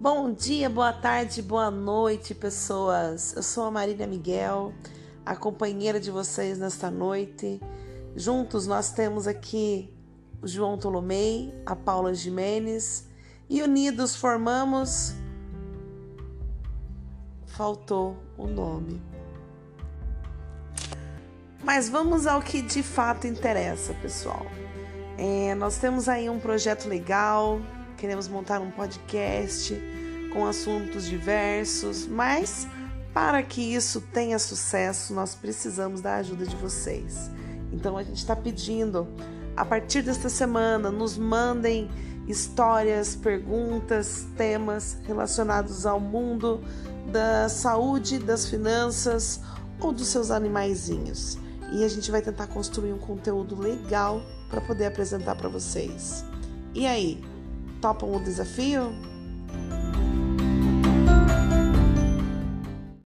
Bom dia, boa tarde, boa noite, pessoas. Eu sou a Marília Miguel, a companheira de vocês nesta noite. Juntos nós temos aqui o João Tolomei, a Paula Jimenez e unidos formamos. Faltou o nome. Mas vamos ao que de fato interessa, pessoal. É, nós temos aí um projeto legal, queremos montar um podcast com assuntos diversos, mas para que isso tenha sucesso, nós precisamos da ajuda de vocês. Então a gente está pedindo, a partir desta semana, nos mandem histórias, perguntas, temas relacionados ao mundo da saúde, das finanças ou dos seus animaizinhos. E a gente vai tentar construir um conteúdo legal para poder apresentar para vocês. E aí, topam o desafio?